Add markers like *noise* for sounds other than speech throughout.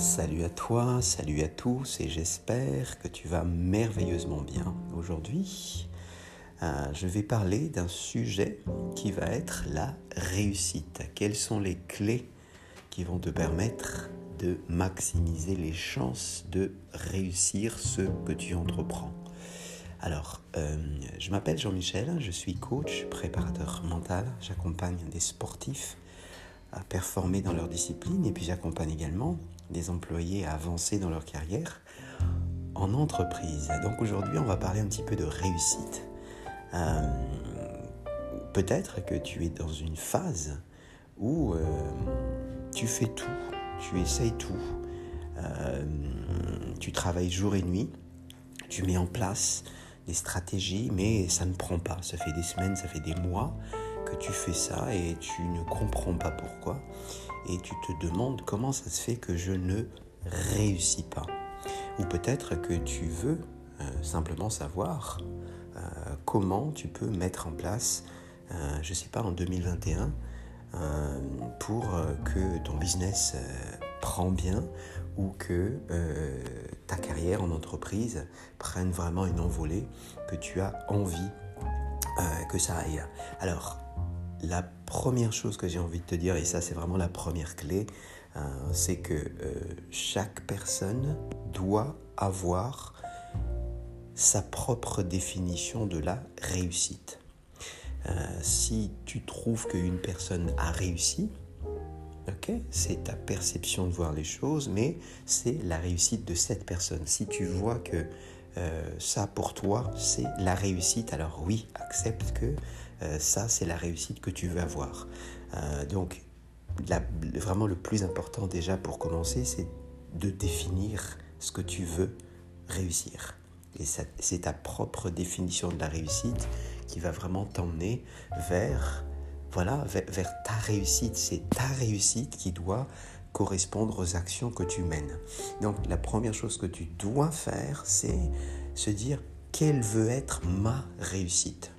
Salut à toi, salut à tous et j'espère que tu vas merveilleusement bien. Aujourd'hui, euh, je vais parler d'un sujet qui va être la réussite. Quelles sont les clés qui vont te permettre de maximiser les chances de réussir ce que tu entreprends? Alors, euh, je m'appelle Jean-Michel, je suis coach, préparateur mental, j'accompagne des sportifs à performer dans leur discipline et puis j'accompagne également des employés à avancer dans leur carrière en entreprise. Donc aujourd'hui, on va parler un petit peu de réussite. Euh, peut-être que tu es dans une phase où euh, tu fais tout, tu essayes tout, euh, tu travailles jour et nuit, tu mets en place des stratégies, mais ça ne prend pas. Ça fait des semaines, ça fait des mois tu fais ça et tu ne comprends pas pourquoi et tu te demandes comment ça se fait que je ne réussis pas. Ou peut-être que tu veux euh, simplement savoir euh, comment tu peux mettre en place, euh, je ne sais pas, en 2021, pour que ton business prend bien ou que ta carrière en entreprise prenne vraiment une envolée, que tu as envie que ça aille. Alors, la première chose que j'ai envie de te dire, et ça c'est vraiment la première clé, euh, c'est que euh, chaque personne doit avoir sa propre définition de la réussite. Euh, si tu trouves qu'une personne a réussi, c'est ta perception de voir les choses, mais c'est la réussite de cette personne. Si tu vois que ça pour toi, c'est la réussite, alors oui, accepte que euh, ça, c'est la réussite que tu veux avoir. Euh, donc, vraiment le plus important déjà pour commencer, c'est de définir ce que tu veux réussir. Et c'est ta propre définition de la réussite qui va vraiment t'emmener vers, voilà, vers ta réussite. C'est ta réussite qui doit correspondre aux actions que tu mènes. Donc la première chose que tu dois faire, c'est se dire quelle veut être ma réussite?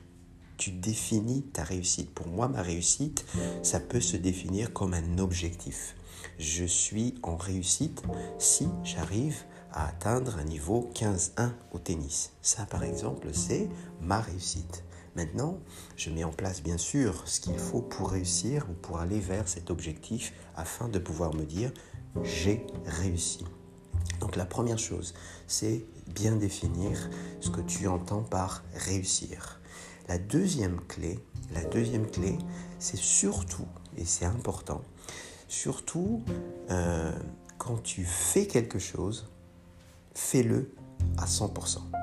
Tu définis ta réussite. Pour moi, ma réussite, ça peut se définir comme un objectif. Je suis en réussite si j'arrive à atteindre un niveau 15-1 au tennis. Ça, par exemple, c'est ma réussite. Maintenant, je mets en place bien sûr ce qu'il faut pour réussir ou pour aller vers cet objectif afin de pouvoir me dire j'ai réussi. Donc la première chose, c'est bien définir ce que tu entends par réussir. La deuxième clé, la deuxième clé, c'est surtout, et c'est important, surtout euh, quand tu fais quelque chose, fais-le à 100%.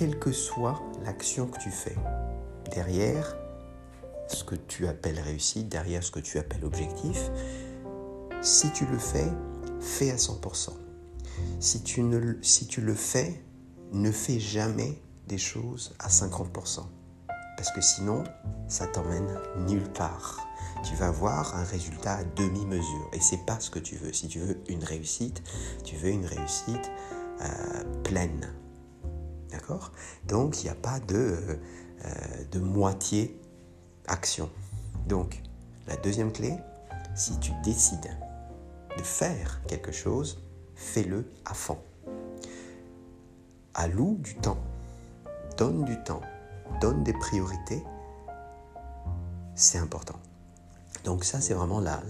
Quelle que soit l'action que tu fais, derrière ce que tu appelles réussite, derrière ce que tu appelles objectif, si tu le fais, fais à 100%. Si tu, ne, le fais, ne fais jamais des choses à 50%. Parce que sinon, ça t'emmène nulle part. Tu vas avoir un résultat à demi-mesure. Et c'est pas ce que tu veux. Si tu veux une réussite, tu veux une réussite euh, pleine. D'accord? Donc, il n'y a pas de, euh, de moitié action. Donc, la deuxième clé, si tu décides de faire quelque chose, fais-le à fond. Alloue du temps donne du temps, donne des priorités, c'est important. Donc ça, c'est vraiment la,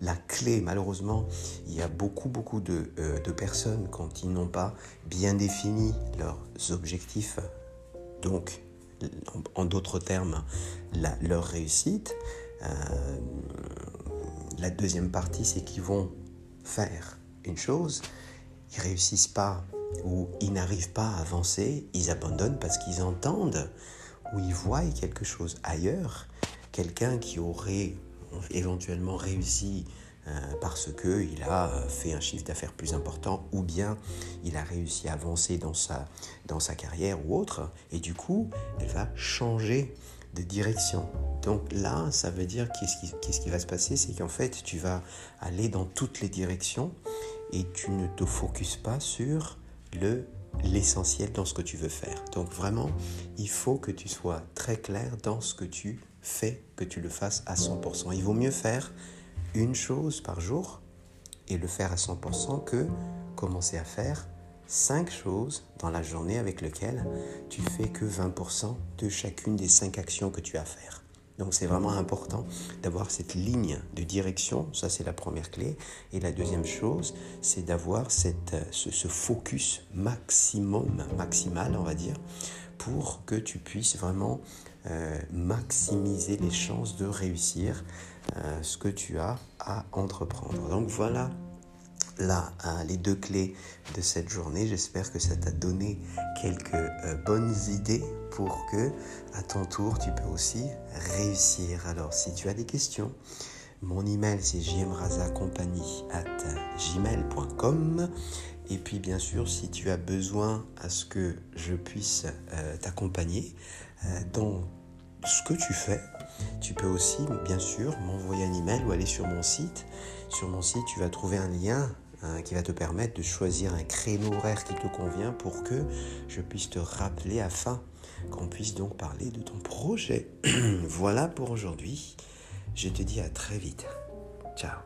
la, clé. Malheureusement, il y a beaucoup, beaucoup de, euh, personnes, quand ils n'ont pas bien défini leurs objectifs, donc en, d'autres termes, leur réussite, euh, la deuxième partie, c'est qu'ils vont faire une chose, ils réussissent pas où ils n'arrivent pas à avancer, ils abandonnent parce qu'ils entendent ou ils voient quelque chose ailleurs, quelqu'un qui aurait éventuellement réussi euh, parce qu'il a fait un chiffre d'affaires plus important ou bien il a réussi à avancer dans sa, dans sa carrière ou autre, et du coup, elle va changer de direction. Donc là, ça veut dire qu'est-ce qui, qu'est-ce qui va se passer? C'est qu'en fait, tu vas aller dans toutes les directions et tu ne te focuses pas sur le l'essentiel dans ce que tu veux faire. Donc vraiment, il faut que tu sois très clair dans ce que tu fais, que tu le fasses à 100%. Il vaut mieux faire une chose par jour et le faire à 100% que commencer à faire 5 choses dans la journée avec lesquelles tu fais que 20% de chacune des 5 actions que tu as à faire. Donc c'est vraiment important d'avoir cette ligne de direction, ça c'est la première clé. Et la deuxième chose, c'est d'avoir ce, ce focus maximum, maximal on va dire, pour que tu puisses vraiment euh, maximiser les chances de réussir euh, ce que tu as à entreprendre. Donc voilà là hein, les deux clés de cette journée. J'espère que ça t'a donné quelques euh, bonnes idées pour que à ton tour tu peux aussi réussir. Alors si tu as des questions, mon email c'est gmail.com et puis bien sûr si tu as besoin à ce que je puisse t'accompagner euh, ce que tu fais, tu peux aussi bien sûr m'envoyer un email ou aller sur mon site. Sur mon site, tu vas trouver un lien Hein, qui va te permettre de choisir un créneau horaire qui te convient pour que je puisse te rappeler afin qu'on puisse donc parler de ton projet. *clears throat* voilà pour aujourd'hui. Je te dis à très vite. Ciao.